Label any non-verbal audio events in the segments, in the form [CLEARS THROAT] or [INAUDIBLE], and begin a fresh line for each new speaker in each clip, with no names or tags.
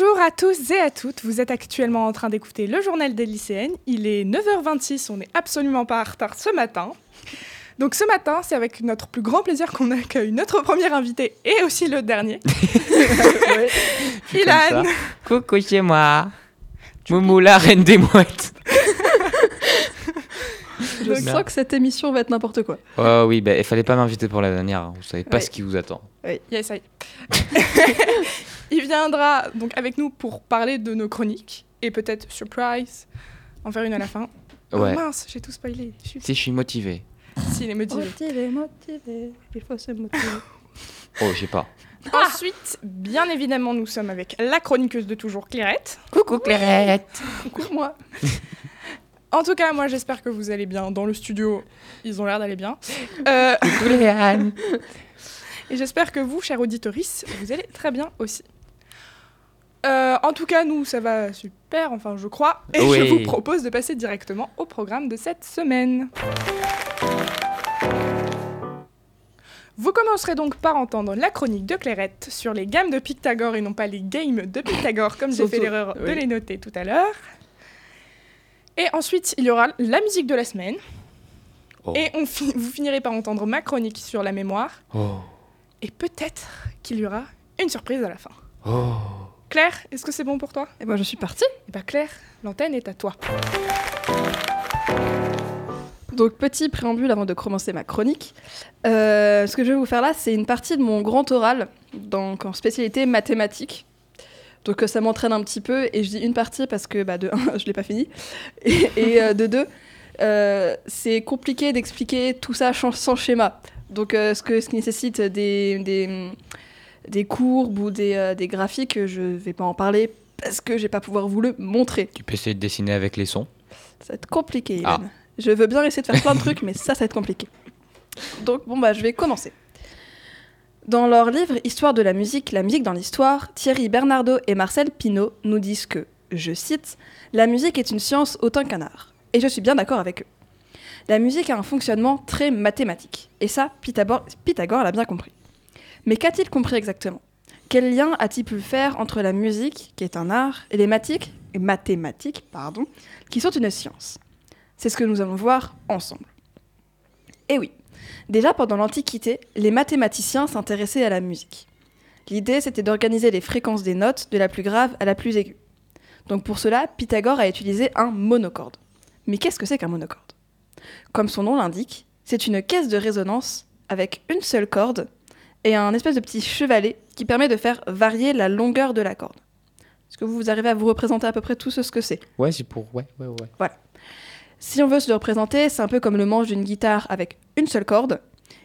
Bonjour à tous et à toutes, vous êtes actuellement en train d'écouter le journal des lycéennes. Il est 9h26, on n'est absolument pas en retard ce matin. Donc ce matin, c'est avec notre plus grand plaisir qu'on accueille notre premier invité et aussi le dernier. [LAUGHS] Ilan
Coucou chez moi. Moumou la reine des mouettes.
Je sens que cette émission va être n'importe quoi.
Oh oui, bah, il fallait pas m'inviter pour la dernière. hein. Vous savez pas
Ouais.
ce qui vous attend.
Yes, I. [LAUGHS] Il viendra donc avec nous pour parler de nos chroniques et peut-être surprise, en faire une à la fin.
Ouais.
Oh mince, j'ai tout spoilé.
Si je suis motivé.
S'il est motivé.
Motivé, motivé, il faut se motiver. [LAUGHS]
Oh, j'ai pas. [LAUGHS]
Ensuite, bien évidemment, nous sommes avec la chroniqueuse de toujours, Clairette.
Coucou Clairette.
Coucou moi.
En tout cas, moi, j'espère que vous allez bien dans le studio. Ils ont l'air d'aller bien. Euh,
Coucou Léane.
Et j'espère que vous, chers auditorices, vous allez très bien aussi. Euh, en tout cas, nous, ça va super, enfin, je crois. Et
Oui.
je vous propose de passer directement au programme de cette semaine. Vous commencerez donc par entendre la chronique de Clairette sur les gammes de Pythagore et non pas les games de Pythagore, comme j'ai fait l'erreur de les noter tout à l'heure. Et ensuite, il y aura la musique de la semaine.
Oh.
Et on fi- vous finirez par entendre ma chronique sur la mémoire.
Oh.
Et peut-être qu'il y aura une surprise à la fin.
Oh.
Claire, est-ce que c'est bon pour toi?
Et moi je suis partie.
Eh bien Claire, l'antenne est à toi.
Donc petit préambule avant de commencer ma chronique. Euh, ce que je vais vous faire là, c'est une partie de mon grand oral, donc en spécialité mathématiques. Donc euh, ça m'entraîne un petit peu et je dis une partie parce que bah, de un, [LAUGHS] je l'ai pas fini et, et, euh, de deux, euh, c'est compliqué d'expliquer tout ça sans, sans schéma. Donc euh, ce, que, ce qui nécessite des, des, des courbes ou des, euh, des graphiques, je vais pas en parler parce que je vais pas pouvoir vous le montrer.
Tu peux essayer de dessiner avec les sons.
Ça va être compliqué,
Ah.
Je veux bien essayer de faire plein de trucs, mais ça, ça va être compliqué. Donc, bon, bah, je vais commencer. Dans leur livre Histoire de la musique, la musique dans l'histoire, Thierry Bernardo et Marcel Pinault nous disent que, je cite, La musique est une science autant qu'un art. Et je suis bien d'accord avec eux. La musique a un fonctionnement très mathématique. Et ça, Pythagore, l'a bien compris. Mais qu'a-t-il compris exactement? Quel lien a-t-il pu faire entre la musique, qui est un art, et les mathématiques, pardon, qui sont une science? C'est ce que nous allons voir ensemble. Et oui, déjà pendant l'Antiquité, les mathématiciens s'intéressaient à la musique. L'idée, c'était d'organiser les fréquences des notes de la plus grave à la plus aiguë. Donc pour cela, Pythagore a utilisé un monocorde. Mais qu'est-ce que c'est qu'un monocorde? Comme son nom l'indique, c'est une caisse de résonance avec une seule corde et un espèce de petit chevalet qui permet de faire varier la longueur de la corde. Est-ce que vous arrivez à vous représenter à peu près tout ce que c'est?
Ouais, c'est pour. Ouais, ouais, ouais.
si on veut se le représenter, c'est un peu comme le manche d'une guitare avec une seule corde,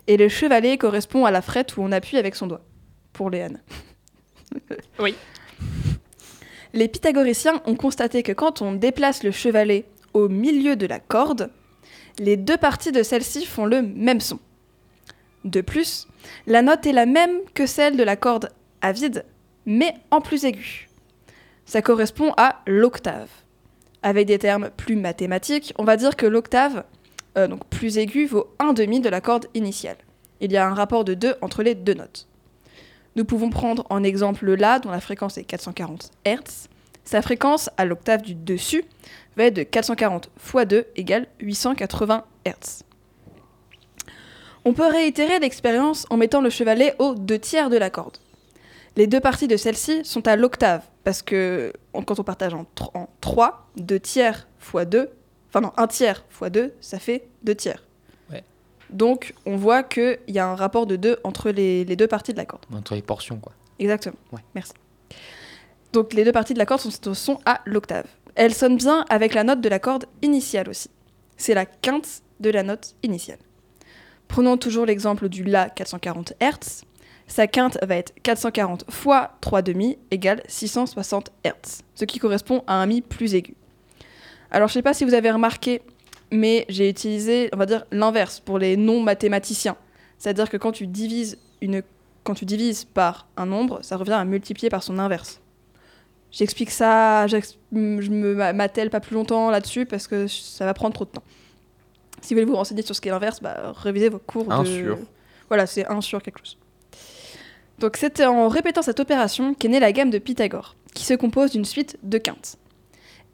et le chevalet correspond à la frette où on appuie avec son doigt, pour Léane. [LAUGHS]
Oui.
Les pythagoriciens ont constaté que quand on déplace le chevalet au milieu de la corde, les deux parties de celle-ci font le même son. De plus, la note est la même que celle de la corde à vide, mais en plus aiguë. Ça correspond à l'octave. Avec des termes plus mathématiques, on va dire que l'octave, euh, donc plus aiguë, vaut un demi de la corde initiale. Il y a un rapport de 2 entre les deux notes. Nous pouvons prendre en exemple le La, dont la fréquence est 440 Hz. Sa fréquence à l'octave du dessus va être de 440 x 2 égale 880 Hz. On peut réitérer l'expérience en mettant le chevalet aux deux tiers de la corde. Les deux parties de celle-ci sont à l'octave, parce que quand on partage en, 3, 2 tiers x 2, enfin non, 1 tiers x 2, ça fait 2 tiers.
Ouais.
Donc on voit qu'il y a un rapport de 2 entre les, les deux parties de la corde.
Entre les portions, quoi.
Exactement.
Ouais.
Merci. Donc les deux parties de la corde sont, sont à l'octave. Elles sonnent bien avec la note de la corde initiale aussi. C'est la quinte de la note initiale. Prenons toujours l'exemple du La 440 Hz. Sa quinte va être 440 fois 3 demi égale 660 Hz, ce qui correspond à un Mi plus aigu. Alors je sais pas si vous avez remarqué, mais j'ai utilisé, on va dire, l'inverse pour les non-mathématiciens. C'est-à-dire que quand tu divises par un nombre, ça revient à multiplier par son inverse. J'explique ça, j'ex- je me m'attelle pas plus longtemps là-dessus parce que ça va prendre trop de temps. Si vous voulez vous renseigner sur ce qu'est l'inverse, bah, révisez vos cours
Un
de...
sur.
Voilà, c'est 1 sur quelque chose. Donc c'était en répétant cette opération qu'est née la gamme de Pythagore. qui se compose d'une suite de quintes.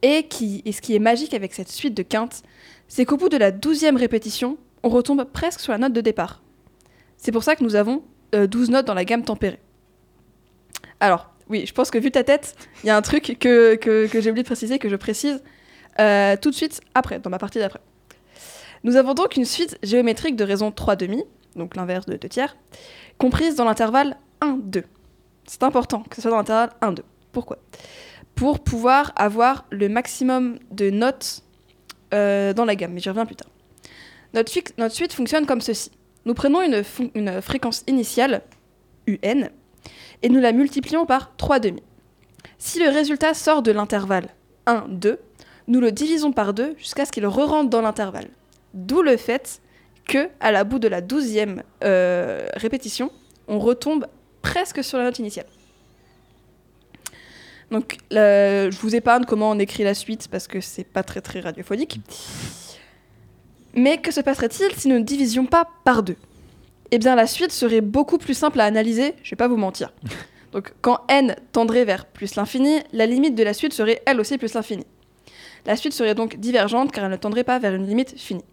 Et, qui, et ce qui est magique avec cette suite de quintes, c'est qu'au bout de la douzième répétition, on retombe presque sur la note de départ. C'est pour ça que nous avons euh, 12 notes dans la gamme tempérée. Alors, oui, je pense que vu ta tête, il y a un truc que, j'ai oublié de préciser, que je précise euh, tout de suite après, dans ma partie d'après. Nous avons donc une suite géométrique de raison 3 demi, donc l'inverse de 2 tiers, comprise dans l'intervalle 1-2. C'est important que ce soit dans l'intervalle 1-2. Pourquoi? Pour pouvoir avoir le maximum de notes euh, dans la gamme, mais j'y reviens plus tard. Notre, suite fonctionne comme ceci. Nous prenons une, une fréquence initiale, UN, et nous la multiplions par 3 demi. Si le résultat sort de l'intervalle 1, 2, nous le divisons par 2 jusqu'à ce qu'il re-rentre dans l'intervalle. D'où le fait que, à la bout de la douzième euh, répétition, on retombe presque sur la note initiale. Donc, je vous épargne comment on écrit la suite parce que c'est pas très très radiophonique. Mais que se passerait-il si nous ne divisions pas par deux? Eh bien, la suite serait beaucoup plus simple à analyser, je vais pas vous mentir. [LAUGHS] Donc, quand n tendrait vers plus l'infini, la limite de la suite serait elle aussi plus l'infini. La suite serait donc divergente car elle ne tendrait pas vers une limite finie.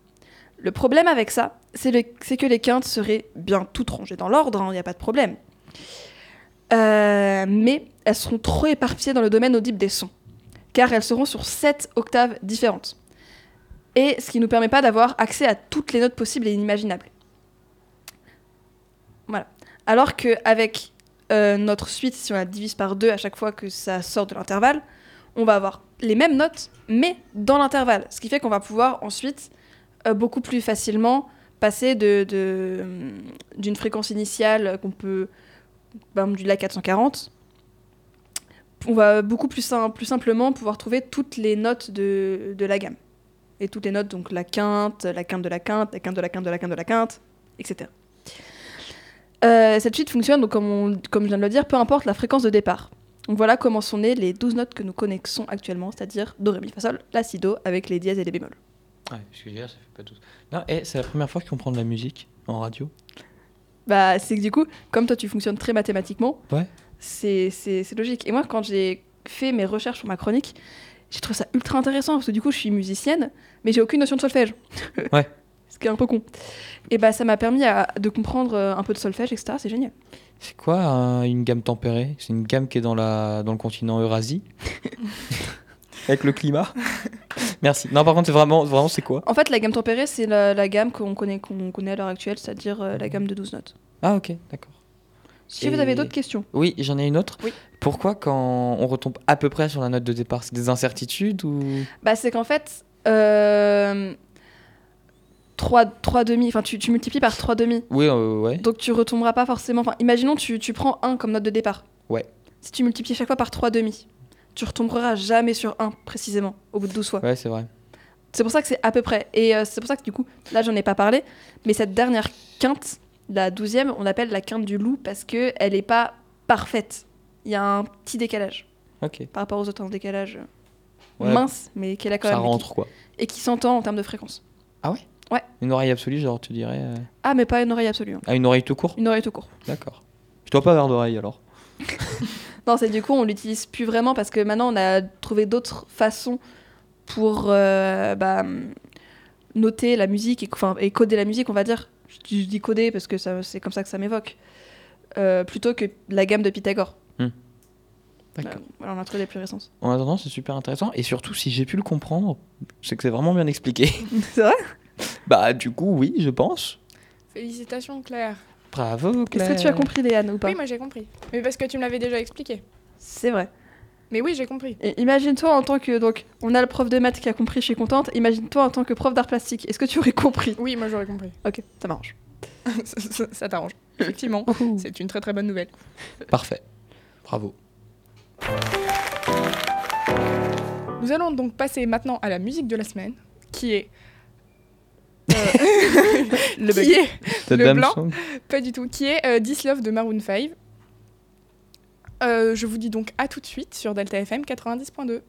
Le problème avec ça, c'est que les quintes seraient bien toutes rangées dans l'ordre, il n'y a pas de problème. Euh, mais elles seront trop éparpillées dans le domaine audible des sons, car elles seront sur 7 octaves différentes. Et ce qui ne nous permet pas d'avoir accès à toutes les notes possibles et inimaginables. Alors qu'avec euh, notre suite, si on la divise par deux à chaque fois que ça sort de l'intervalle, on va avoir les mêmes notes, mais dans l'intervalle. Ce qui fait qu'on va pouvoir ensuite euh, beaucoup plus facilement passer de, de, hum, d'une fréquence initiale qu'on peut, par exemple, du La 440. On va beaucoup plus, sim- plus simplement pouvoir trouver toutes les notes de, de la gamme. Et toutes les notes, donc la quinte, la quinte de la quinte, la quinte de la quinte de la quinte, etc. Euh, cette suite fonctionne, donc, comme, on- comme je viens de le dire, peu importe la fréquence de départ. Donc voilà comment sont nées les 12 notes que nous connaissons actuellement, c'est-à-dire Do, Ré, Mi, Fa, Sol, La, Si, Do, avec les dièses et les bémols.
Ouais, parce que hier, ça fait pas tout. Non, et c'est la première fois qu'on prend de la musique en radio.
Bah, c'est que du coup, comme toi tu fonctionnes très mathématiquement,
Ouais.
c'est c'est- c'est logique. Et moi, quand j'ai fait mes recherches pour ma chronique, j'ai trouvé ça ultra intéressant parce que du coup, je suis musicienne, mais j'ai aucune notion de solfège.
Ouais. [LAUGHS]
Ce qui est un peu con. Et bah, ça m'a permis à- de comprendre euh, un peu de solfège, etc. C'est génial.
C'est quoi un- une gamme tempérée? C'est une gamme qui est dans, la, dans le continent Eurasie [LAUGHS] Avec le climat? Merci. Non, par contre, c'est vraiment, vraiment c'est quoi?
En fait, la gamme tempérée, c'est la, la gamme qu'on connaît, qu'on connaît à l'heure actuelle, c'est-à-dire euh, la gamme de 12 notes.
Ah, ok, d'accord.
Si vous avez d'autres questions.
Oui, j'en ai une autre.
Oui.
Pourquoi quand on retombe à peu près sur la note de départ? C'est des incertitudes ou?
Bah, c'est qu'en fait, euh, 3, 3 demi, enfin, tu, tu multiplies par 3 demi.
Oui, euh, ouais.
Donc tu retomberas pas forcément. Enfin, imaginons tu, tu prends 1 comme note de départ.
Ouais.
Si tu multiplies chaque fois par 3 demi, tu retomberas jamais sur 1 précisément au bout de 12 fois.
Ouais, c'est vrai.
C'est pour ça que c'est à peu près. Et euh, c'est pour ça que du coup, là j'en ai pas parlé, mais cette dernière quinte, la douzième, on l'appelle la quinte du loup parce que elle est pas parfaite. Il y a un petit décalage
Ok.
par rapport aux autres, un décalage euh,
Ouais,
mince, mais qu'elle a quand
ça
même. et qui-
rentre quoi.
Et qui s'entend en termes de fréquence.
Une oreille absolue, genre, tu dirais. euh,
Ah, mais pas une oreille absolue. hein.
Ah, une oreille tout court?
Une oreille tout court.
D'accord. Je dois pas avoir d'oreille alors. [LAUGHS]
Non, c'est du coup, on l'utilise plus vraiment parce que maintenant, on a trouvé d'autres façons pour euh, bah, noter la musique et, enfin, et coder la musique, on va dire. Je, je dis coder parce que ça- c'est comme ça que ça m'évoque. Euh, plutôt que la gamme de Pythagore.
D'accord.
Euh, voilà, on a trouvé des plus récentes.
En attendant, c'est super intéressant. Et surtout, si j'ai pu le comprendre, c'est que c'est vraiment bien expliqué. [LAUGHS]
c'est vrai? [LAUGHS]
bah, du coup, oui, je pense.
Félicitations, Claire.
Bravo, Claire.
Est-ce que tu as compris, Léane, ou pas
Oui, moi j'ai compris. Mais parce que tu me l'avais déjà expliqué.
C'est vrai.
Mais oui, j'ai compris.
Et imagine-toi en tant que. Donc, on a le prof de maths qui a compris, je suis contente. Imagine-toi en tant que prof d'art plastique. Est-ce que tu aurais compris
Oui, moi j'aurais compris.
Ok, ça m'arrange.
ça [LAUGHS] ça- ça t'arrange. Effectivement, [LAUGHS] c'est une très très bonne nouvelle.
Parfait. Bravo.
Nous allons donc passer maintenant à la musique de la semaine, qui est. euh, [LAUGHS]
Le
qui est
The
Le blanc.
Song
pas du tout, qui est euh, This Love de Maroon 5. Euh, je vous dis donc à tout de suite sur Delta FM 90.2.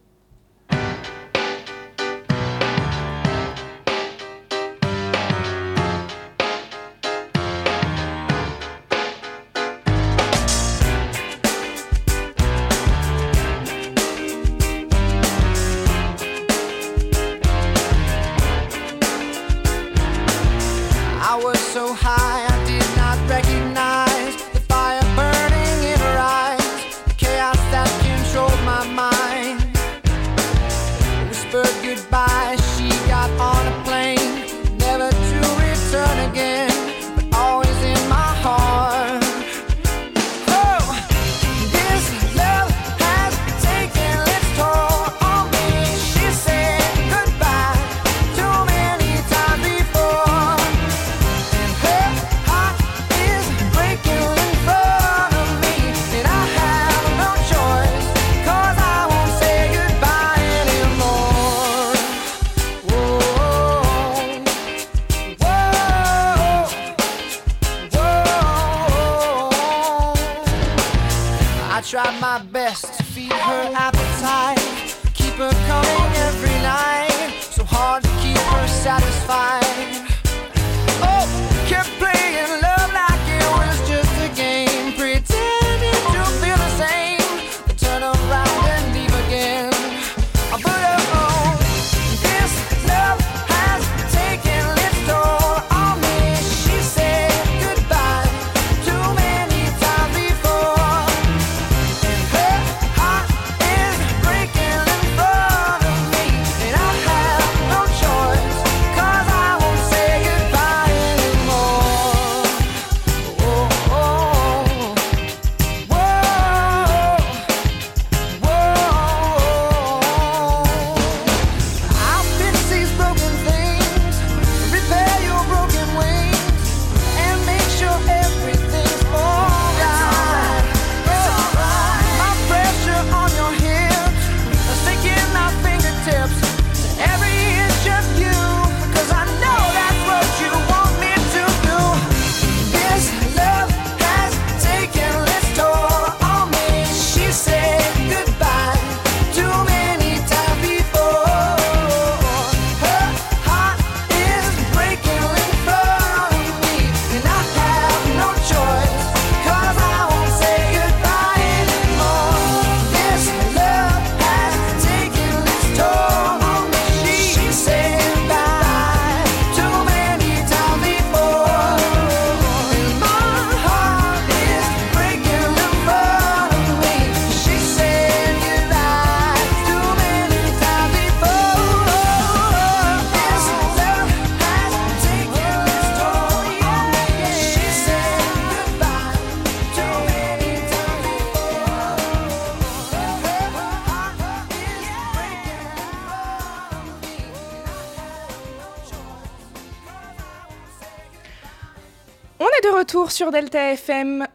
sur Delta FM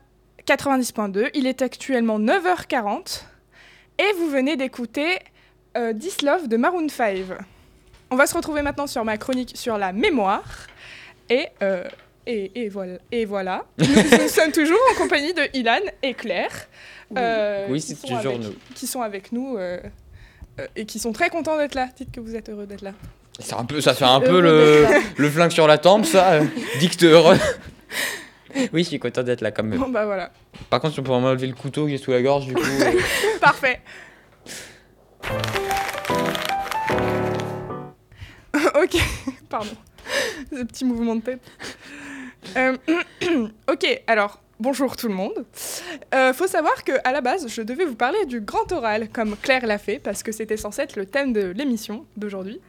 90.2. Il est actuellement 9h40 et vous venez d'écouter euh, This Love de Maroon 5. On va se retrouver maintenant sur ma chronique sur la mémoire. Et, euh, et, et voilà. Et voilà. [LAUGHS] Nous, nous sommes toujours en compagnie de Ilan et Claire. euh,
Oui,
qui
c'est
sont
toujours
avec-
nous.
Qui sont avec nous euh, euh, et qui sont très contents d'être là. Dites que vous êtes heureux d'être là.
C'est un peu, ça fait un peu le, le flingue sur la tempe, ça. euh, Dicte heureux. [LAUGHS] [LAUGHS] Oui, je suis content d'être là quand même.
Bon, bah voilà.
Par contre, si on peut vraiment lever le couteau qui est sous la gorge, du coup. euh, [LAUGHS]
Parfait. [LAUGHS] ok, pardon. Ce petit mouvement de tête. Euh, [CLEARS THROAT] ok, alors, bonjour tout le monde. Euh, faut savoir que à la base, je devais vous parler du grand oral, comme Claire l'a fait, parce que c'était censé être le thème de l'émission d'aujourd'hui,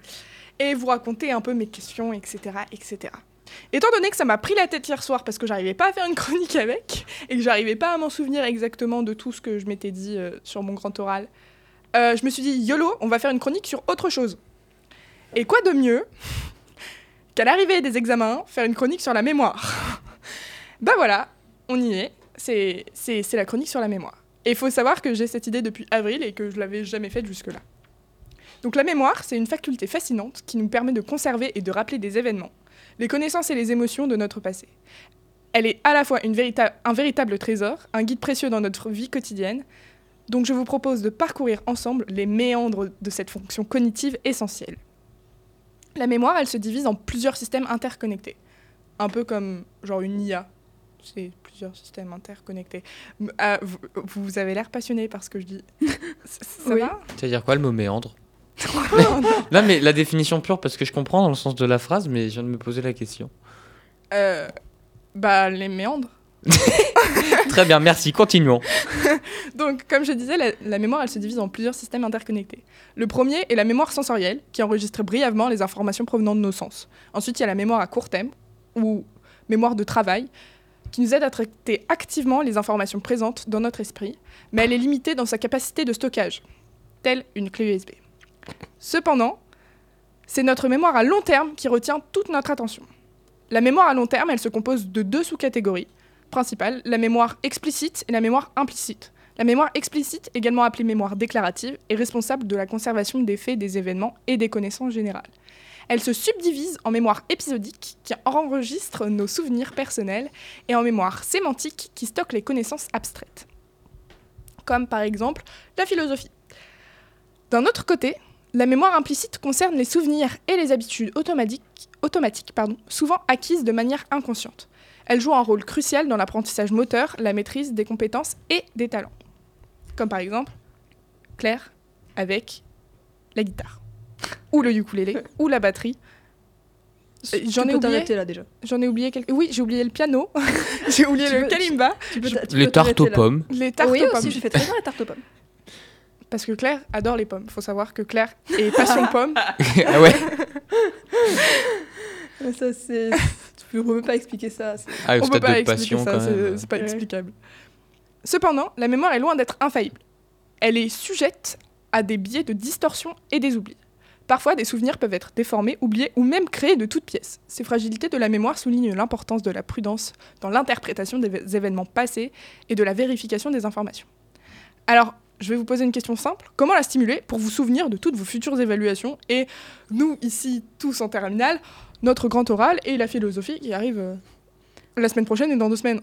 et vous raconter un peu mes questions, etc., etc. Étant donné que ça m'a pris la tête hier soir parce que j'arrivais pas à faire une chronique avec, et que j'arrivais pas à m'en souvenir exactement de tout ce que je m'étais dit euh, sur mon grand oral, euh, je me suis dit, YOLO, on va faire une chronique sur autre chose. Et quoi de mieux qu'à l'arrivée des examens, faire une chronique sur la mémoire? [LAUGHS] Bah voilà, on y est, c'est c'est- la chronique sur la mémoire. Et il faut savoir que j'ai cette idée depuis avril et que je l'avais jamais faite jusque-là. Donc la mémoire, c'est une faculté fascinante qui nous permet de conserver et de rappeler des événements, les connaissances et les émotions de notre passé. Elle est à la fois une un véritable trésor, un guide précieux dans notre vie quotidienne, donc je vous propose de parcourir ensemble les méandres de cette fonction cognitive essentielle. La mémoire, elle se divise en plusieurs systèmes interconnectés, un peu comme genre une IA. C'est plusieurs systèmes interconnectés. Ah, vous, vous avez l'air passionné par ce que je dis. [LAUGHS] Ça, ça
Oui.
va?
C'est-à-dire quoi le mot méandre? Non, mais la définition pure, parce que je comprends dans le sens de la phrase, mais je viens de me poser la question.
Euh, Bah, les méandres. [LAUGHS]
Très bien, merci, continuons.
Donc, comme je disais, la, la mémoire, elle se divise en plusieurs systèmes interconnectés. Le premier est la mémoire sensorielle, qui enregistre brièvement les informations provenant de nos sens. Ensuite, il y a la mémoire à court terme, ou mémoire de travail, qui nous aide à traiter activement les informations présentes dans notre esprit, mais elle est limitée dans sa capacité de stockage, telle une clé USB. Cependant, c'est notre mémoire à long terme qui retient toute notre attention. La mémoire à long terme, elle se compose de deux sous-catégories principales, la mémoire explicite et la mémoire implicite. La mémoire explicite, également appelée mémoire déclarative, est responsable de la conservation des faits, des événements et des connaissances générales. Elle se subdivise en mémoire épisodique, qui enregistre nos souvenirs personnels, et en mémoire sémantique, qui stocke les connaissances abstraites. Comme par exemple la philosophie. D'un autre côté, la mémoire implicite concerne les souvenirs et les habitudes automatiques, automatiques pardon, souvent acquises de manière inconsciente. Elle joue un rôle crucial dans l'apprentissage moteur, la maîtrise des compétences et des talents. Comme par exemple Claire avec la guitare, ou le ukulélé, [LAUGHS] ou la batterie. Euh, J'en ai oublié.
t'arrêter là déjà.
J'en ai oublié quelques. Oui, j'ai oublié le piano, [LAUGHS] j'ai oublié
Tu
le
peux-
kalimba,
Tu peux t'a- tu
Les tartes aux pommes.
les tartes
oui,
aux pommes.
aussi, je fais très bien les tartes aux pommes.
Parce que Claire adore les pommes. Faut savoir que Claire est passion pomme. [LAUGHS]
ah ouais
Mais ça, c'est. tu peux même pas expliquer ça. c'est-
Ah,
On peut pas
de
expliquer ça, c'est pas
Ouais.
explicable. Cependant, la mémoire est loin d'être infaillible. Elle est sujette à des biais de distorsion et des oublis. Parfois, des souvenirs peuvent être déformés, oubliés ou même créés de toutes pièces. Ces fragilités de la mémoire soulignent l'importance de la prudence dans l'interprétation des vé- événements passés et de la vérification des informations. Alors, je vais vous poser une question simple. Comment la stimuler pour vous souvenir de toutes vos futures évaluations et nous, ici, tous en terminale, notre grand oral et la philosophie qui arrive euh, la semaine prochaine et dans deux semaines.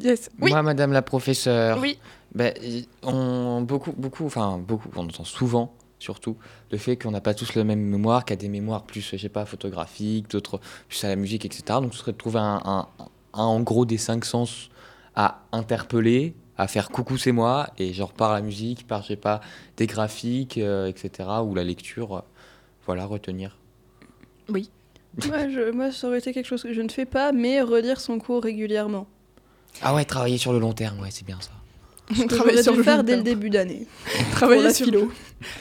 Yes. Oui.
Moi, madame la professeure,
Oui.
y- on, beaucoup, beaucoup, enfin, beaucoup, on entend souvent, surtout, le fait qu'on n'a pas tous la même mémoire, qu'il y a des mémoires plus, je sais pas, photographiques, d'autres plus à la musique, etc. Donc, ce serait de trouver un, un- un, en gros, des cinq sens à interpeller, à faire coucou, c'est moi, et genre par la musique, par, je sais pas, des graphiques, euh, etc., ou la lecture, euh, voilà, retenir.
Moi, [LAUGHS] je, moi, ça aurait été quelque chose que je ne fais pas, mais relire son cours régulièrement.
Ah ouais, travailler sur le long terme, ouais, c'est bien ça. [LAUGHS]
Travailler sur
dû
le
faire
long
dès le
terme.
début d'année. [LAUGHS]
Travailler
la
sur,
philo.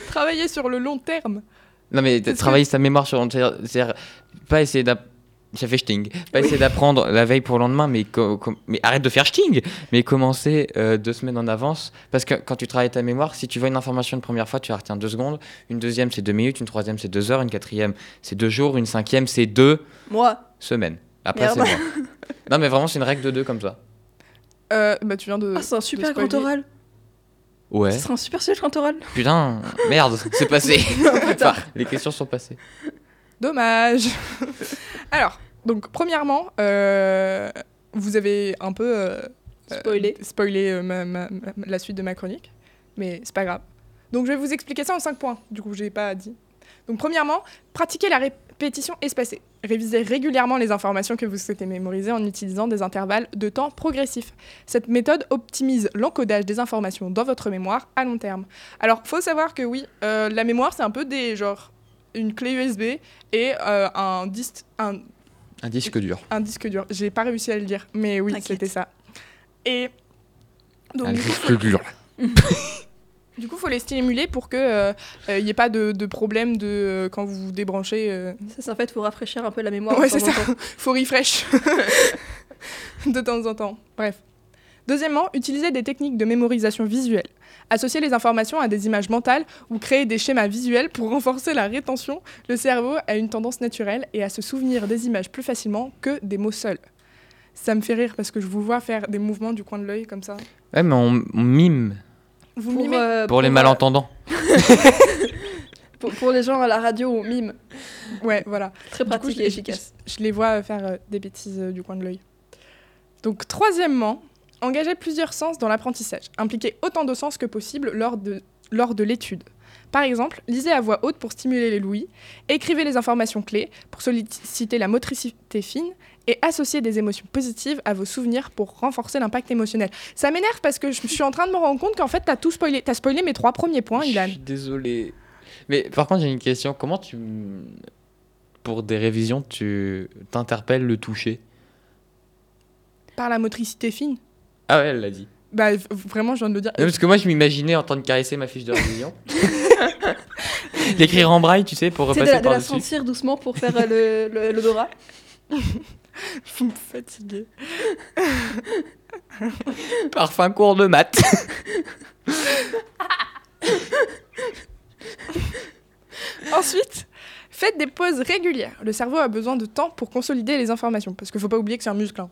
travailler sur le long terme.
Non, mais
C'est
travailler sa mémoire sur. c'est-à-dire- c'est-à-dire pas essayer d'app- Ça fait sting. Pas essayer d'apprendre la veille pour le lendemain, mais, arrête de faire sting Mais commencer euh, deux semaines en avance. Parce que quand tu travailles ta mémoire, si tu vois une information une première fois, tu la retiens deux secondes. Une deuxième, c'est deux minutes. Une troisième, c'est deux heures. Une quatrième, c'est deux jours. Une cinquième, c'est deux
Moi,
semaines. Après, c'est. [LAUGHS] Non, mais vraiment, c'est une règle de deux comme ça.
Euh, bah, tu viens de.
ah, c'est un super
spoiler.
grand oral.
Ouais.
Ce sera un super sujet grand oral.
Putain, merde, c'est passé. [LAUGHS] Les questions sont passées.
Dommage. [LAUGHS] Alors, donc, premièrement, euh, vous avez un peu. euh,
Spoilé.
spoilé euh, ma- ma- ma- la suite de ma chronique, mais c'est pas grave. Donc, je vais vous expliquer ça en cinq points. Du coup, je n'ai pas dit. Donc, premièrement, pratiquer la répétition espacée. Révisez régulièrement les informations que vous souhaitez mémoriser en utilisant des intervalles de temps progressifs. Cette méthode optimise l'encodage des informations dans votre mémoire à long terme. Alors, faut savoir que oui, euh, la mémoire, c'est un peu des genre une clé USB et euh, un, disque, un,
Un disque dur.
un disque dur. J'ai pas réussi à le dire, mais oui, c'était ça. Et donc,
Un
du coup,
disque dur. [LAUGHS]
du coup, faut les stimuler pour que il n'y ait pas de, de problème de euh, quand vous vous débranchez. euh,
Ça, c'est en fait, faut rafraîchir un peu la mémoire.
Ouais, c'est ça. [LAUGHS] faut refresh [LAUGHS] de temps en temps. Bref. Deuxièmement, utiliser des techniques de mémorisation visuelle. Associer les informations à des images mentales ou créer des schémas visuels pour renforcer la rétention. Le cerveau a une tendance naturelle et à se souvenir des images plus facilement que des mots seuls. Ça me fait rire parce que je vous vois faire des mouvements du coin de l'œil comme ça.
Ouais, mais on, on mime
Vous
Pour,
mimez
euh,
pour les
euh,
malentendants. [LAUGHS]
Pour, pour les gens à la radio, on mime.
Ouais, voilà.
Très
coup,
pratique et efficace.
Je les vois faire euh, des bêtises euh, du coin de l'œil. Donc, troisièmement, engager plusieurs sens dans l'apprentissage. Impliquer autant de sens que possible lors de, lors de l'étude. Par exemple, lisez à voix haute pour stimuler les l'ouïe, écrivez les informations clés pour solliciter la motricité fine et associer des émotions positives à vos souvenirs pour renforcer l'impact émotionnel. Ça m'énerve parce que je suis en train de me rendre compte qu'en fait, t'as tout spoilé. T'as spoilé mes trois premiers points, Ilan.
Je suis désolé. Mais par contre, j'ai une question. Comment tu. Pour des révisions, tu t'interpelles le toucher?
Par la motricité fine?
Ah ouais, elle l'a dit.
Bah, vraiment, je viens de le dire.
Non, parce que moi, je m'imaginais en train de caresser ma fiche de révision. [LAUGHS] [LAUGHS] L'écrire en braille, tu sais, pour
C'est de,
repasser
la- de la
par-dessus.
sentir doucement pour faire euh, le- le- l'odorat. [LAUGHS]
Vous me fatiguez.
Parfum cours de maths.
Ensuite, faites des pauses régulières. Le cerveau a besoin de temps pour consolider les informations. Parce qu'il faut pas oublier que c'est un muscle. hein.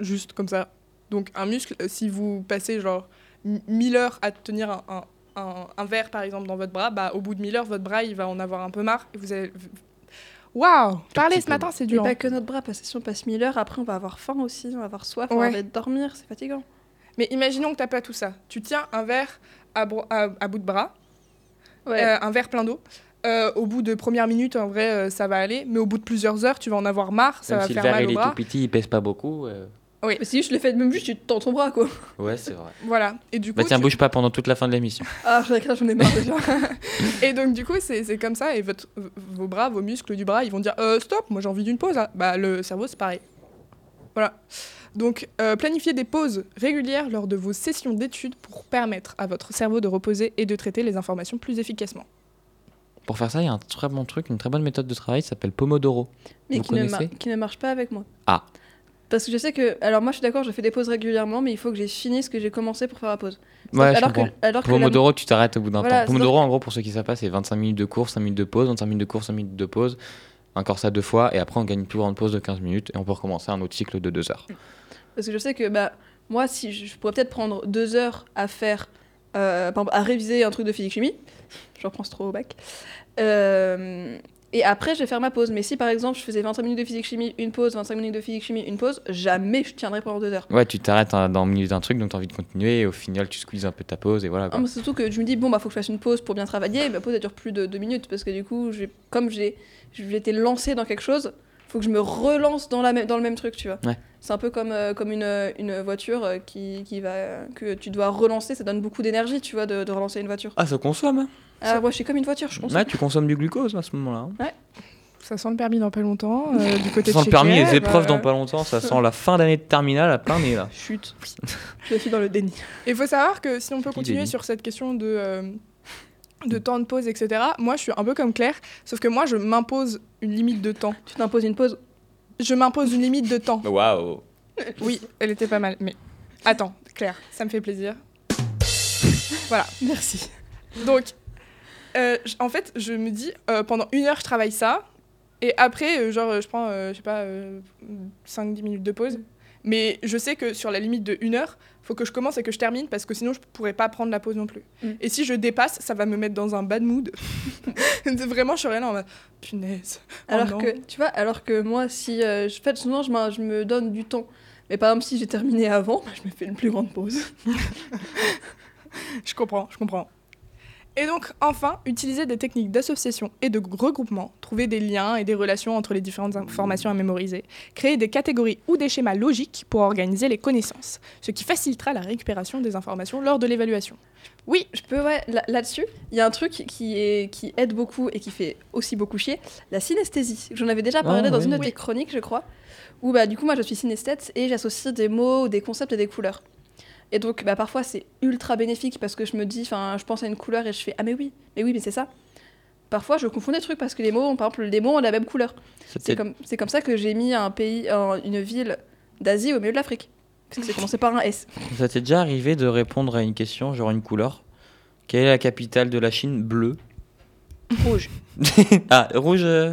Juste comme ça. Donc, un muscle, euh, si vous passez genre m- 1000 heures à tenir un, un, un- un verre, par exemple, dans votre bras, bah, au bout de 1000 heures, votre bras, il va en avoir un peu marre. Et vous allez. Waouh Parler ce matin, c'est
Et
dur.
pas
hein.
que notre bras, parce que si on passe 1000 heures, après on va avoir faim aussi, on va avoir soif, on va de dormir, c'est fatigant.
Mais imaginons que t'as pas tout ça. Tu tiens un verre à, bro- à- à bout de bras,
Ouais.
euh, un verre plein d'eau. Euh, au bout de première minute, en vrai, euh, ça va aller. Mais au bout de plusieurs heures, tu vas en avoir marre. Ça
Même
va
si le
faire
verre
mal
il
au
est
bras.
tout petit, il pèse pas beaucoup. euh,
Mais si je le fais même juste, tu tends ton bras quoi.
Ouais, c'est vrai.
Voilà. Et du coup,
Bah tiens,
tu-
bouge pas pendant toute la fin de l'émission. [LAUGHS]
Ah, je j'en ai marre déjà. [LAUGHS]
Et donc, du coup, c'est c'est comme ça. Et votre, vos bras, vos muscles du bras, ils vont dire Euh, Stop, moi j'ai envie d'une pause. là. Bah, le cerveau, c'est pareil. Voilà. Donc, euh, planifiez des pauses régulières lors de vos sessions d'études pour permettre à votre cerveau de reposer et de traiter les informations plus efficacement.
Pour faire ça, il y a un très bon truc, une très bonne méthode de travail, ça s'appelle Pomodoro.
Mais
Vous
qui ne, qui ne marche pas avec moi.
Ah.
Parce que je sais que. Alors moi je suis d'accord, je fais des pauses régulièrement, mais il faut que j'ai fini ce que j'ai commencé pour faire la pause.
Ouais, je
alors que, alors que la-
Pomodoro, tu t'arrêtes au bout d'un
Voilà,
temps. Pomodoro, en gros, pour ceux qui savent pas, c'est 25 minutes de cours, 5 minutes de pause, 25 minutes de cours, 5 minutes de pause. Encore ça deux fois, et après on gagne une plus grande pause de 15 minutes, et on peut recommencer un autre cycle de 2 heures.
Parce que je sais que bah, moi, si je, je pourrais peut-être prendre deux heures à faire, euh, à réviser un truc de physique-chimie, j'en pense trop au bac, Euh, et après je vais faire ma pause. Mais si par exemple je faisais 25 minutes de physique-chimie, une pause, 25 minutes de physique-chimie, une pause, jamais je tiendrais pendant deux heures.
Ouais, tu t'arrêtes hein, dans le milieu d'un truc, donc t'as envie de continuer, et au final, tu squeezes un peu ta pause, et voilà. quoi.
Ah, mais surtout que je me dis, bon, bah, faut que je fasse une pause pour bien travailler, et ma pause, elle dure plus de deux minutes, parce que du coup, j'ai- comme j'ai été lancée dans quelque chose, faut que je me relance dans, la dans le même truc, tu vois.
Ouais.
C'est un peu comme, euh, comme une, une voiture euh, qui, qui va, que tu dois relancer, ça donne beaucoup d'énergie, tu vois, de, de relancer une voiture.
Ah, ça consomme hein
Ah, moi, je suis comme une voiture, je pense.
Ouais, tu consommes du glucose à ce moment-là. hein.
Ça sent le permis dans pas longtemps. euh, du côté
Ça sent le permis, les épreuves
euh,
dans pas longtemps, ça sent la fin d'année de terminale à plein nez là.
Chut. [LAUGHS] je suis dans le déni.
Il faut savoir que si on peut continuer sur cette question de, euh, de temps de pause, etc., moi je suis un peu comme Claire, sauf que moi je m'impose une limite de temps.
Tu t'imposes une pause.
Je m'impose une limite de temps.
Waouh [LAUGHS]
Oui, elle était pas mal, mais attends, Claire, ça me fait plaisir. [LAUGHS] Voilà, merci. Donc, euh, en fait, je me dis, euh, pendant une heure, je travaille ça, et après, euh, genre, je prends, je sais pas, 5-10 minutes de pause. Mais je sais que sur la limite de une heure, faut que je commence et que je termine, parce que sinon, je pourrais pas prendre la pause non plus.
Mm.
Et si je dépasse, ça va me mettre dans un bad mood. [LAUGHS] Vraiment, je serais là en mode, punaise. Oh
Alors
non.
que, tu vois, alors que moi, si. je, en fait, souvent, je, je me donne du temps. Mais par exemple, si j'ai terminé avant, bah, je me fais une plus grande pause. [LAUGHS]
Je comprends, je comprends. Et donc, enfin, utiliser des techniques d'association et de regroupement, trouver des liens et des relations entre les différentes informations à mémoriser, créer des catégories ou des schémas logiques pour organiser les connaissances, ce qui facilitera la récupération des informations lors de l'évaluation. Oui,
Je peux, ouais, là- là-dessus, il y a un truc qui, est, qui aide beaucoup et qui fait aussi beaucoup chier, la synesthésie. J'en avais déjà parlé
Ah,
dans
oui.
une de tes chroniques, je crois, où bah, du coup, moi, je suis synesthète et j'associe des mots, des concepts et des couleurs. Et donc, bah, parfois, c'est ultra bénéfique parce que je me dis, enfin, je pense à une couleur et je fais, ah, mais oui, mais oui, mais c'est ça. Parfois, je confonds des trucs parce que les mots, ont, par exemple, les mots ont la même couleur. C'est comme, c'est comme ça que j'ai mis un pays, un- une ville d'Asie au milieu de l'Afrique. Parce que c'est commencé par un S. [LAUGHS]
Ça t'est déjà arrivé de répondre à une question, genre une couleur? Quelle est la capitale de la Chine Bleu.
Rouge. [LAUGHS]
ah, rouge euh,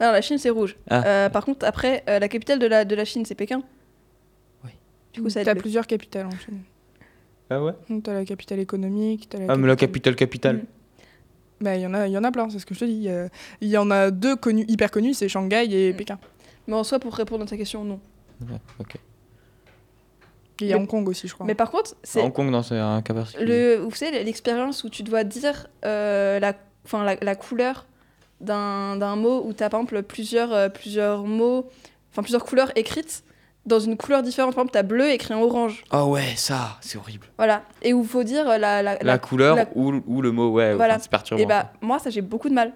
Non, la Chine, c'est rouge.
Ah.
Euh, par contre, après, euh, la capitale de la, de la Chine, c'est Pékin.
Oui.
Du coup, ça aide.
plusieurs capitales en Chine.
Ah ouais
T'as la capitale économique, t'as la
Ah, mais la capitale capitale.
Mm.
Bah, il y en a, y en a plein, c'est ce que je te dis. Euh, Il y en a deux connus, hyper connus, c'est Shanghai et
Mm.
Pékin.
Mais en soi, pour répondre à ta question, non.
Ouais, ok.
Il y a Hong Kong aussi, je crois.
Mais par contre, c'est
Hong Kong, dans c'est un cas particulier.
le, vous savez, l'expérience où tu dois dire euh, la, enfin, la, la couleur d'un d'un mot, où tu as par exemple plusieurs, euh, plusieurs mots, enfin plusieurs couleurs écrites dans une couleur différente. Par exemple, tu as bleu écrit en orange.
Ah ouais, ça, c'est horrible.
Voilà. Et où il faut dire euh, la, la,
La,
la-
couleur
la-
Ou, ou le mot, ouais,
Voilà.
enfin, c'est perturbant.
Et bah, moi, ça, j'ai beaucoup de mal.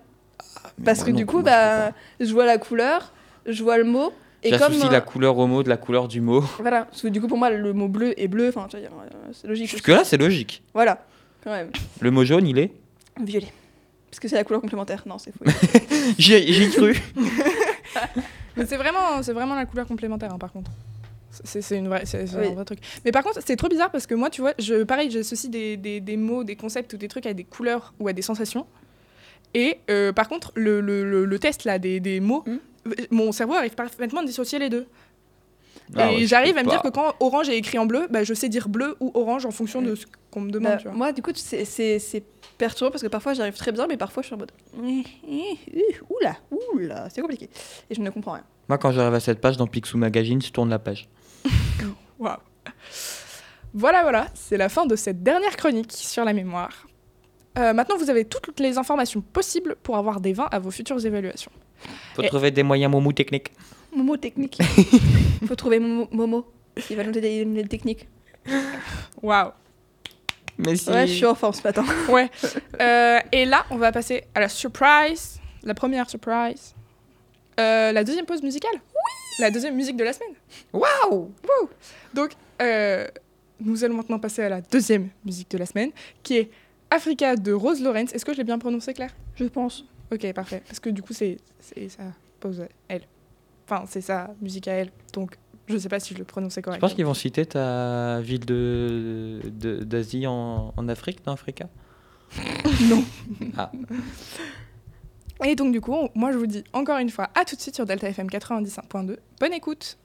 Mais
Parce que
non,
du coup,
moi,
bah, je vois la couleur, je vois le mot, Et comme.
J'associe
euh,
la couleur au mot de la couleur du mot. [LAUGHS]
Voilà, parce que du coup, pour moi, le mot bleu est bleu, enfin, tu vois, euh, c'est logique.
Jusque-là, c'est logique.
Voilà, quand même.
Le mot jaune, il est
Violet. Parce que c'est la couleur complémentaire. Non, c'est faux. [LAUGHS]
J'y ai cru. [LAUGHS]
Mais c'est vraiment, c'est vraiment la couleur complémentaire, hein, par contre. C'est c'est une vraie, c'est
Oui.
un vrai truc. Mais par contre, c'est trop bizarre parce que moi, tu vois, je, pareil, j'associe des, des, des mots, des concepts ou des trucs à des couleurs ou à des sensations. Et euh, par contre, le, le, le, le test là, des, des mots,
Hmm.
mon cerveau arrive parfaitement à dissocier les deux.
Ah
et
ouais,
j'arrive à me dire que quand orange est écrit en bleu, bah, je sais dire bleu ou orange en fonction de ce qu'on me demande.
Bah,
tu vois.
moi, du coup, c'est- perturbant parce que parfois j'arrive très bien, mais parfois je suis en mode. eh, Oula, oula, c'est compliqué. Et je ne comprends rien.
Moi, quand j'arrive à cette page dans Picsou Magazine, je tourne la page. [LAUGHS]
Waouh. Voilà, voilà, c'est la fin de cette dernière chronique sur la mémoire. Euh, maintenant, vous avez toutes les informations possibles pour avoir des 20 à vos futures évaluations.
Faut
Et-
trouver des moyens momo techniques.
Momo technique. [LAUGHS] Faut trouver Momo. Momo. Il va nous aider des techniques.
Waouh.
Mais si.
Ouais, je suis en forme ce matin.
Ouais. Euh, et là, on va passer à la surprise, la première surprise. Euh, la deuxième pause musicale Oui La deuxième musique de la semaine.
Waouh
Donc, euh, nous allons maintenant passer à la deuxième musique de la semaine, qui est Africa de Rose Lawrence. Est-ce que je l'ai bien prononcé, Claire?
Je pense.
Ok, parfait. Parce que du coup, c'est c'est sa pause à elle. Enfin, c'est sa musique à elle. Donc, je sais pas si je le prononçais
Je
correctement.
pense qu'ils vont citer ta ville de d'Asie en, en Afrique, dans Africa. [LAUGHS] [LAUGHS]
Et donc, du coup, moi, je vous dis encore une fois à tout de suite sur Delta FM 95.2. Bonne écoute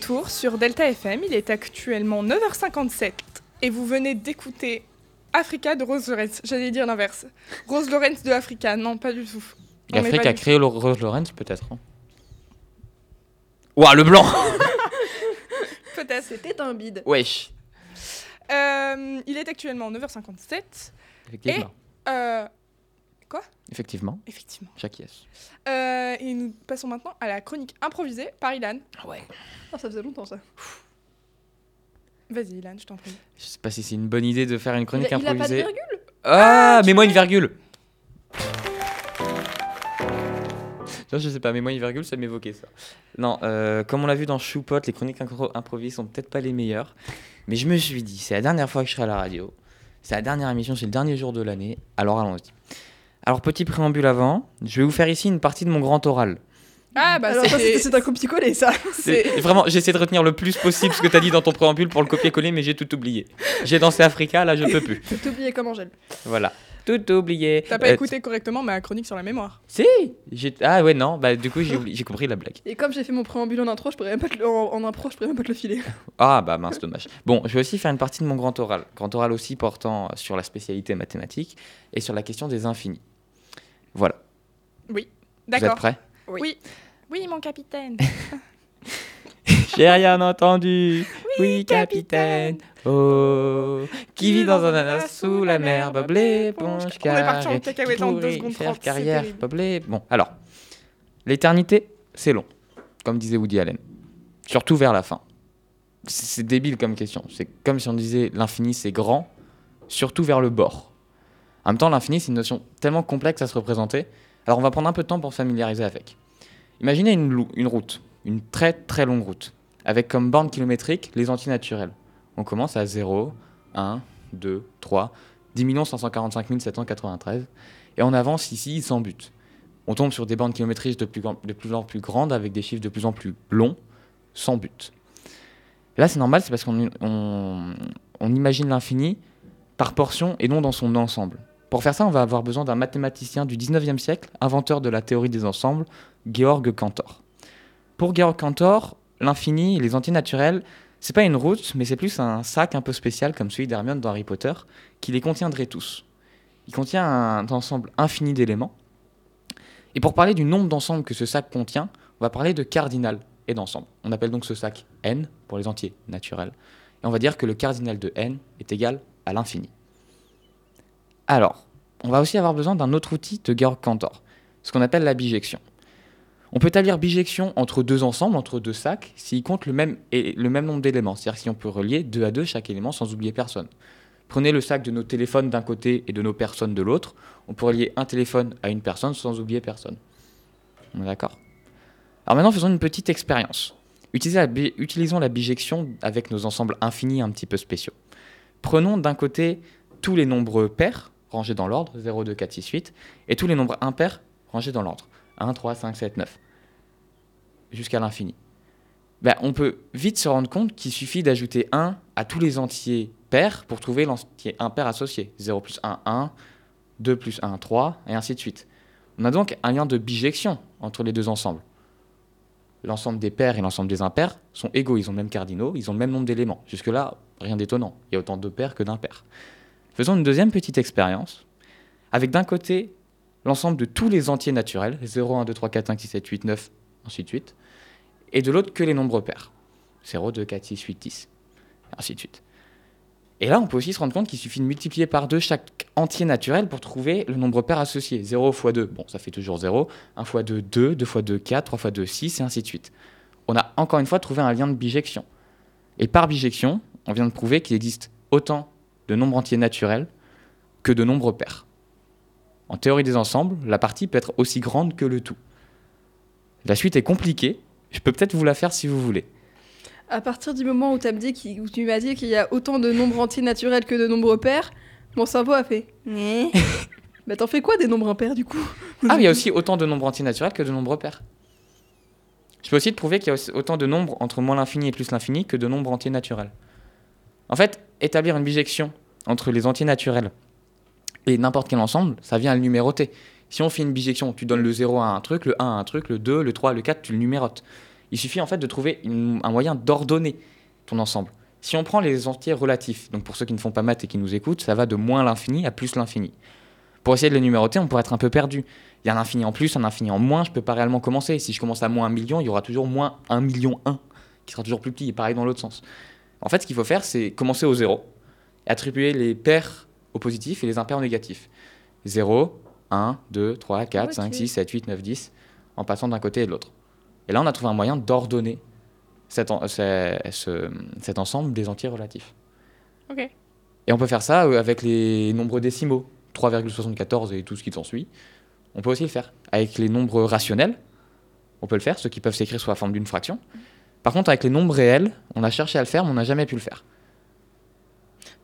retour sur Delta FM. Il est actuellement 9h57 et vous venez d'écouter Africa de Rose Lorenz. J'allais dire l'inverse. Rose Lorenz de Africa. Non, pas du tout.
Et
On est
Afrique
pas
a créé le Rose Lorenz, peut-être. hein. Ouah, le blanc [LAUGHS]
Peut-être.
C'était un bide.
Wesh
Euh, il est actuellement 9h57.
Effectivement.
Euh,
Effectivement,
effectivement.
chaque yes.
Euh, et nous passons maintenant à la chronique improvisée par Ilan.
Ouais.
Ah, ça faisait longtemps ça.
Vas-y, Ilan, je t'en prie.
Je sais pas si c'est une bonne idée de faire une
Il
chronique
a, il a pas de
improvisée.
virgule?
Ah,
tu
mets-moi une virgule Non, je sais pas, mets-moi une virgule, ça m'évoquait ça. Non, euh, comme on l'a vu dans Choupot, les chroniques impro- improvisées sont peut-être pas les meilleures. Mais je me suis dit, c'est la dernière fois que je serai à la radio. C'est la dernière émission, c'est le dernier jour de l'année. Alors allons-y. Alors, petit préambule avant, je vais vous faire ici une partie de mon grand oral.
Ah, bah
Alors c'est un copier-coller ça. [LAUGHS]
C'est- Vraiment, j'essaie de retenir le plus possible ce que tu as dit dans ton préambule pour le copier-coller, mais j'ai tout oublié. J'ai dansé Africa, là je peux plus. [LAUGHS]
T'as oublié comme Angèle.
Voilà. Tout oublié.
T'as pas
Euh,
écouté correctement ma chronique sur la mémoire.
Si j'ai- Ah ouais, non, bah du coup j'ai compris la blague.
Et comme j'ai fait mon préambule en intro, je pourrais même pas te le, en, en impro, je pourrais même pas te le filer. [LAUGHS]
Ah bah mince, dommage. Bon, je vais aussi faire une partie de mon grand oral. Grand oral aussi portant sur la spécialité mathématique et sur la question des infinis. Voilà. Vous êtes
D'accord.
prêts?
Oui. Oui, mon capitaine. [LAUGHS] [LAUGHS]
J'ai rien entendu. Oui, capitaine. Oh, qui vit dans un ananas sous la mer, Bob l'éponge,
On est parti en
carré,
cacahuète en deux
pourri,
secondes
faire carrière, Bon, alors, l'éternité, c'est long, comme disait Woody Allen. Surtout vers la fin. C'est débile comme question. C'est comme si on disait l'infini, c'est grand, surtout vers le bord. En même temps, l'infini, c'est une notion tellement complexe à se représenter. Alors, on va prendre un peu de temps pour se familiariser avec. Imaginez une route, une très très longue route, avec comme borne kilométrique les antinaturels. On commence à 0, 1, 2, 3, 10 545 793, et on avance ici sans but. On tombe sur des bornes kilométriques de plus, en plus grandes, avec des chiffres de plus en plus longs, sans but. Là, c'est normal, c'est parce qu'on on, on imagine l'infini par portion et non dans son ensemble. Pour faire ça, on va avoir besoin d'un mathématicien du 19e siècle, inventeur de la théorie des ensembles, Georg Cantor. Pour Georg Cantor, l'infini et les antinaturels, c'est pas une route, mais c'est plus un sac un peu spécial comme celui d'Hermione dans Harry Potter, qui les contiendrait tous. Il contient un ensemble infini d'éléments. Et pour parler du nombre d'ensembles que ce sac contient, on va parler de cardinal et d'ensemble. On appelle donc ce sac n pour les entiers naturels. Et on va dire que le cardinal de n est égal à l'infini. Alors, on va aussi avoir besoin d'un autre outil de Georg Cantor, ce qu'on appelle la bijection. On peut établir bijection entre deux ensembles, entre deux sacs, s'ils comptent le même, nombre d'éléments. C'est-à-dire si on peut relier deux à deux chaque élément sans oublier personne. Prenez le sac de nos téléphones d'un côté et de nos personnes de l'autre. On peut relier un téléphone à une personne sans oublier personne. On est d'accord? Alors maintenant, faisons une petite expérience. Utilisons la bijection avec nos ensembles infinis un petit peu spéciaux. Prenons d'un côté tous les nombres pairs, rangés dans l'ordre, 0, 2, 4, 6, 8, et tous les nombres impairs, rangés dans l'ordre. 1, 3, 5, 7, 9. Jusqu'à l'infini. Ben, on peut vite se rendre compte qu'il suffit d'ajouter 1 à tous les entiers pairs pour trouver l'entier impair associé. 0 plus 1, 1, 2 plus 1, 3, et ainsi de suite. On a donc un lien de bijection entre les deux ensembles. L'ensemble des pairs et l'ensemble des impairs sont égaux, ils ont le même cardinaux, ils ont le même nombre d'éléments. Jusque-là, rien d'étonnant. Il y a autant de pairs que d'impairs. Faisons une deuxième petite expérience, avec d'un côté l'ensemble de tous les entiers naturels, 0, 1, 2, 3, 4, 5, 6, 7, 8, 9, ainsi de suite, et de l'autre que les nombres pairs, 0, 2, 4, 6, 8, 10, et ainsi de suite. Et là, on peut aussi se rendre compte qu'il suffit de multiplier par 2 chaque entier naturel pour trouver le nombre pair associé. 0 fois 2, bon, ça fait toujours 0. 1 fois 2, 2. 2 fois 2, 4. 3 fois 2, 6, et ainsi de suite. On a encore une fois trouvé un lien de bijection. Et par bijection, on vient de prouver qu'il existe autant de nombres entiers naturels que de nombres pairs. En théorie des ensembles, la partie peut être aussi grande que le tout. La suite est compliquée, je peux peut-être vous la faire si vous voulez.
À partir du moment où, t'as me dit qu'il- où tu m'as dit qu'il y a autant de nombres entiers naturels que de nombres pairs, mon cerveau a fait. Mais [LAUGHS] bah t'en fais quoi des nombres impairs du coup?
Ah, il y a aussi autant de nombres entiers naturels que de nombres pairs. Je peux aussi te prouver qu'il y a aussi autant de nombres entre moins l'infini et plus l'infini que de nombres entiers naturels. En fait, établir une bijection entre les entiers naturels n'importe quel ensemble, ça vient à le numéroter. Si on fait une bijection, tu donnes le 0 à un truc, le 1 à un truc, le 2, le 3, le 4, tu le numérotes. Il suffit en fait de trouver un moyen d'ordonner ton ensemble. Si on prend les entiers relatifs, donc pour ceux qui ne font pas maths et qui nous écoutent, ça va de moins l'infini à plus l'infini. Pour essayer de les numéroter, on pourrait être un peu perdu. Il y a un infini en plus, un infini en moins, je peux pas réellement commencer. Si je commence à moins 1 million, il y aura toujours moins 1 million 1, qui sera toujours plus petit, et pareil dans l'autre sens. En fait, ce qu'il faut faire, c'est commencer au zéro, attribuer les paires au positif et les impairs au négatif. 0, 1, 2, 3, 4,
Ok.
5, 6, 7, 8, 9, 10, en passant d'un côté et de l'autre. Et là, on a trouvé un moyen d'ordonner cet, en- ce- ce- cet ensemble des entiers relatifs.
Ok.
Et on peut faire ça euh, avec les nombres décimaux, 3,74 et tout ce qui s'ensuit. On peut aussi le faire avec les nombres rationnels. On peut le faire, ceux qui peuvent s'écrire sous la forme d'une fraction. Par contre, avec les nombres réels, on a cherché à le faire, mais on n'a jamais pu le faire.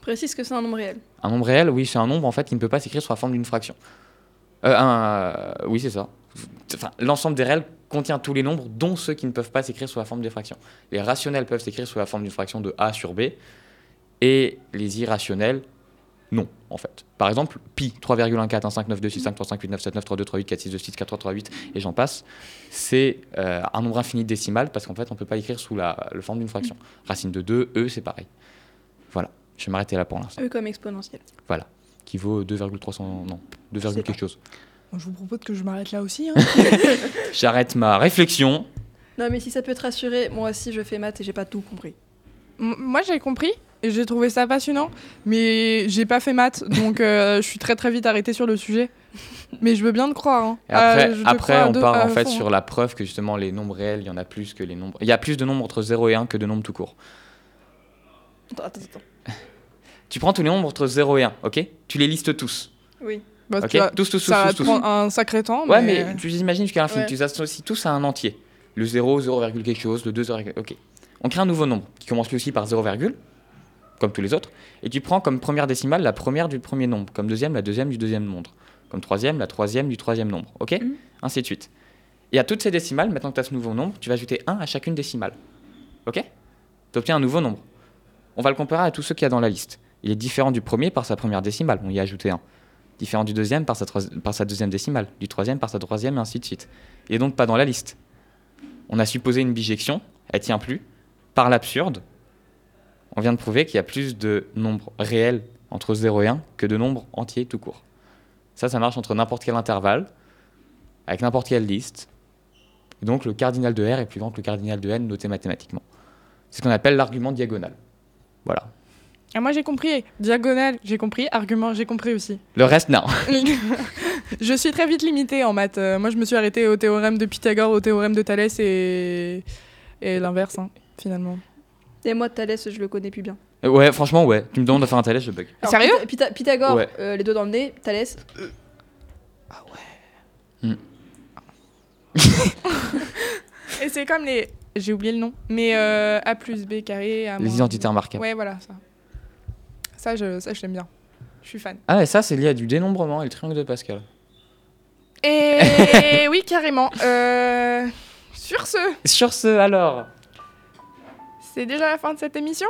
Précise que c'est un nombre réel.
Un nombre réel, oui, c'est un nombre en fait qui ne peut pas s'écrire sous la forme d'une fraction. Euh, euh, oui, c'est ça. L'ensemble des réels contient tous les nombres, dont ceux qui ne peuvent pas s'écrire sous la forme des fractions. Les rationnels peuvent s'écrire sous la forme d'une fraction de a sur b, et les irrationnels, non, en fait. Par exemple, pi, 3,141592653389793238462644338, et j'en passe, c'est euh, un nombre infini décimal, parce qu'en fait, on ne peut pas l'écrire sous la, la forme d'une fraction. Racine de 2, e, c'est pareil. Voilà, je vais m'arrêter là pour l'instant
E comme exponentiel.
qui vaut 2,300 non 2,
Je sais
quelque chose.
Bon, je vous propose que je m'arrête là aussi. hein. [LAUGHS]
J'arrête ma réflexion.
Non, mais si ça peut te rassurer, moi aussi je fais maths et j'ai pas tout compris.
M- Moi, j'ai compris et j'ai trouvé ça passionnant, mais j'ai pas fait maths, donc euh, [LAUGHS] je suis très très vite arrêtée sur le sujet. Mais je veux bien te croire. hein.
Et après,
Euh,
après on
deux-
part en fait
fond,
sur
hein.
la preuve que justement les nombres réels, il y en a plus que les nombres. Il y a plus de nombres entre 0 et 1 que de nombres tout court.
Attends, attends, attends. [LAUGHS]
Tu prends tous les nombres entre 0 et 1, ok? Tu les listes tous.
Oui.
Bah,
Ok
tu vas-
Tous, tous, tous,
ça
tous,
prendre un sacré temps.
Ouais,
mais...
mais tu imagines jusqu'à l'infini.
Ouais.
Tu les associes tous à un entier. Le 0, 0, quelque chose, le 2, 0, ok. On crée un nouveau nombre qui commence lui aussi par 0, comme tous les autres. Et tu prends comme première décimale la première du premier nombre, comme deuxième la deuxième du deuxième nombre, comme troisième la troisième du troisième nombre, ok?
Mhm.
Ainsi de suite. Et à toutes ces décimales, maintenant que tu as ce nouveau nombre, tu vas ajouter 1 à chacune décimale. Ok? Tu obtiens un nouveau nombre. On va le comparer à tous ceux qu'il y a dans la liste. Il est différent du premier par sa première décimale, on y a ajouté 1. Différent du deuxième par sa, deuxième décimale, du troisième par sa troisième, et ainsi de suite. Il est donc pas dans la liste. On a supposé une bijection, elle tient plus. Par l'absurde, on vient de prouver qu'il y a plus de nombres réels entre 0 et 1 que de nombres entiers tout court. Ça, ça marche entre n'importe quel intervalle, avec n'importe quelle liste. Donc le cardinal de R est plus grand que le cardinal de N noté mathématiquement. C'est ce qu'on appelle l'argument diagonal. Voilà.
Ah, moi, j'ai compris. Diagonale, j'ai compris. Argument, j'ai compris aussi.
Le reste, non. [LAUGHS]
je suis très vite limitée en maths. Euh, moi, je me suis arrêtée au théorème de Pythagore, au théorème de Thalès et, et l'inverse, hein, finalement.
Et moi, Thalès, je le connais plus bien.
Euh, Ouais, franchement, ouais. Tu me demandes de faire un Thalès, je bug.
Alors,
Sérieux?
Pytha- Pytha- Pythagore,
Ouais.
euh, les deux dans le nez, Thalès. [LAUGHS]
Et c'est comme les. J'ai oublié le nom. Mais euh, A plus B carré. A
Les identités remarquables.
Ouais, voilà, ça. Ça, je, ça, je l'aime bien. Je suis fan.
Ah, et ça, c'est lié à du dénombrement et le triangle de Pascal.
Et [LAUGHS] oui, carrément. Euh, Sur ce,
Sur ce, alors.
c'est déjà la fin de cette émission?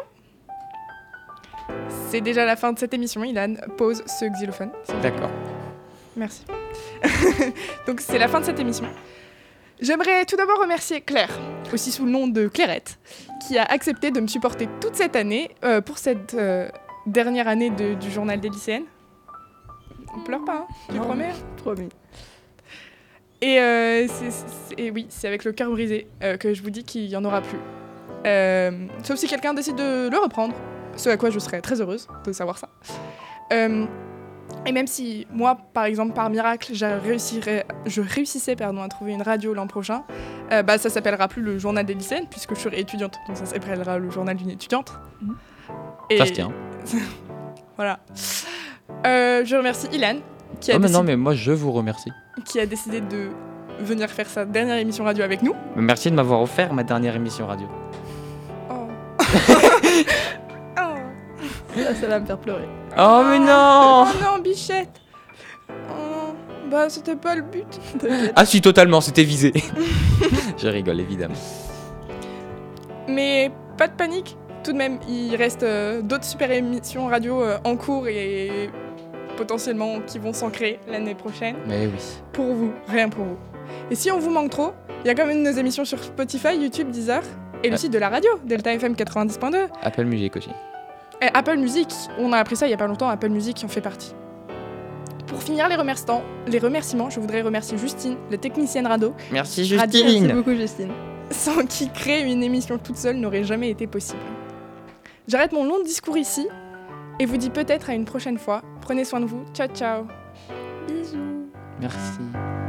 C'est déjà la fin de cette émission, Ilan. Pose ce xylophone.
D'accord.
Merci. [LAUGHS] Donc c'est la fin de cette émission. J'aimerais tout d'abord remercier Claire, aussi sous le nom de Clairette, qui a accepté de me supporter toute cette année euh, pour cette euh, dernière année de- du journal des lycéennes. On pleure pas, hein Tu
Non.
promets
Promis.
Et, euh, et oui, c'est avec le cœur brisé que je vous dis qu'il n'y en aura plus. Sauf si quelqu'un décide de le reprendre, ce à quoi je serais très heureuse de savoir ça. Et même si moi, par exemple, par miracle, je réussissais pardon, à trouver une radio l'an prochain, euh, bah, ça s'appellera plus le journal des lycéennes, puisque je serai étudiante, donc ça s'appellera le journal d'une étudiante.
Mhm.
Et
Ça se tient. [LAUGHS]
Voilà. Euh, je remercie Ilan, qui a,
Oh, mais non,
décidé,
mais moi, je vous remercie.
qui a décidé de venir faire sa dernière émission radio avec nous.
Merci de m'avoir offert ma dernière émission radio.
Oh. [LAUGHS] oh.
Ça, ça va me faire pleurer.
Oh, mais non
Oh non, bichette Oh non, bah c'était pas le but.
Ah, si, totalement, c'était visé. [LAUGHS] je rigole, évidemment.
Mais pas de panique, tout de même, il reste euh, d'autres super émissions radio euh, en cours et potentiellement qui vont s'en créer l'année prochaine.
Mais oui.
Pour vous, rien pour vous. Et si on vous manque trop, Il y a quand même nos émissions sur Spotify, YouTube, Deezer et le
Ouais.
site de la radio, Delta FM 90.2.
Apple Music aussi.
Et Apple Music, on a appris ça il y a pas longtemps, Apple Music en fait partie. Pour finir les remerciements, les remerciements, je voudrais remercier Justine, la technicienne radio,
Merci
Radio,
Merci beaucoup, Justine.
sans qui créer une émission toute seule n'aurait jamais été possible. J'arrête mon long discours ici et vous dis peut-être à une prochaine fois. Prenez soin de vous. Ciao ciao.
Bisous.
Merci.